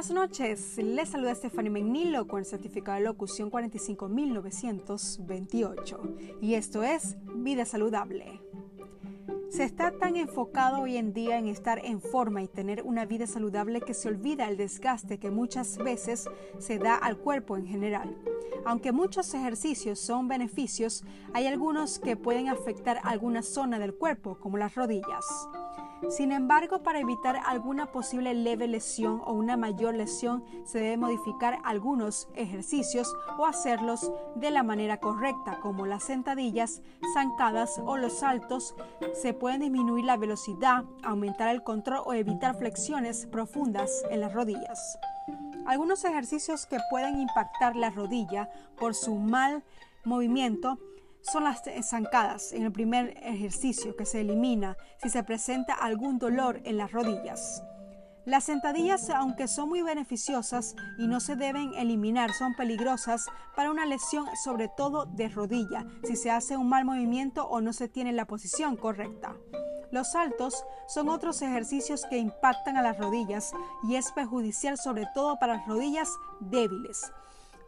buenas noches. Les saluda Stephanie Menilo con el certificado de locución 45928 y esto es Vida Saludable. Se está tan enfocado hoy en día en estar en forma y tener una vida saludable que se olvida el desgaste que muchas veces se da al cuerpo en general. Aunque muchos ejercicios son beneficios, hay algunos que pueden afectar alguna zona del cuerpo, como las rodillas. Sin embargo, para evitar alguna posible leve lesión o una mayor lesión, se debe modificar algunos ejercicios o hacerlos de la manera correcta, como las sentadillas, zancadas o los saltos. Se puede disminuir la velocidad, aumentar el control o evitar flexiones profundas en las rodillas. Algunos ejercicios que pueden impactar la rodilla por su mal movimiento son las zancadas en el primer ejercicio que se elimina si se presenta algún dolor en las rodillas. Las sentadillas, aunque son muy beneficiosas y no se deben eliminar, son peligrosas para una lesión, sobre todo de rodilla, si se hace un mal movimiento o no se tiene la posición correcta. Los saltos son otros ejercicios que impactan a las rodillas y es perjudicial sobre todo para las rodillas débiles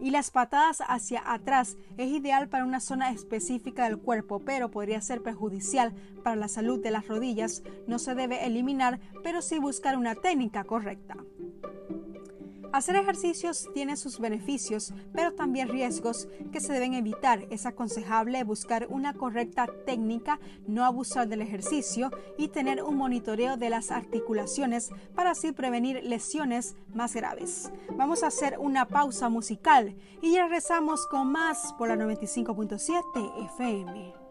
y las patadas hacia atrás es ideal para una zona específica del cuerpo, pero podría ser perjudicial para la salud de las rodillas. No se debe eliminar, pero sí buscar una técnica correcta. Hacer ejercicios tiene sus beneficios, pero también riesgos que se deben evitar. Es aconsejable buscar una correcta técnica, no abusar del ejercicio y tener un monitoreo de las articulaciones para así prevenir lesiones más graves. Vamos a hacer una pausa musical y regresamos con más por la 95.7 FM.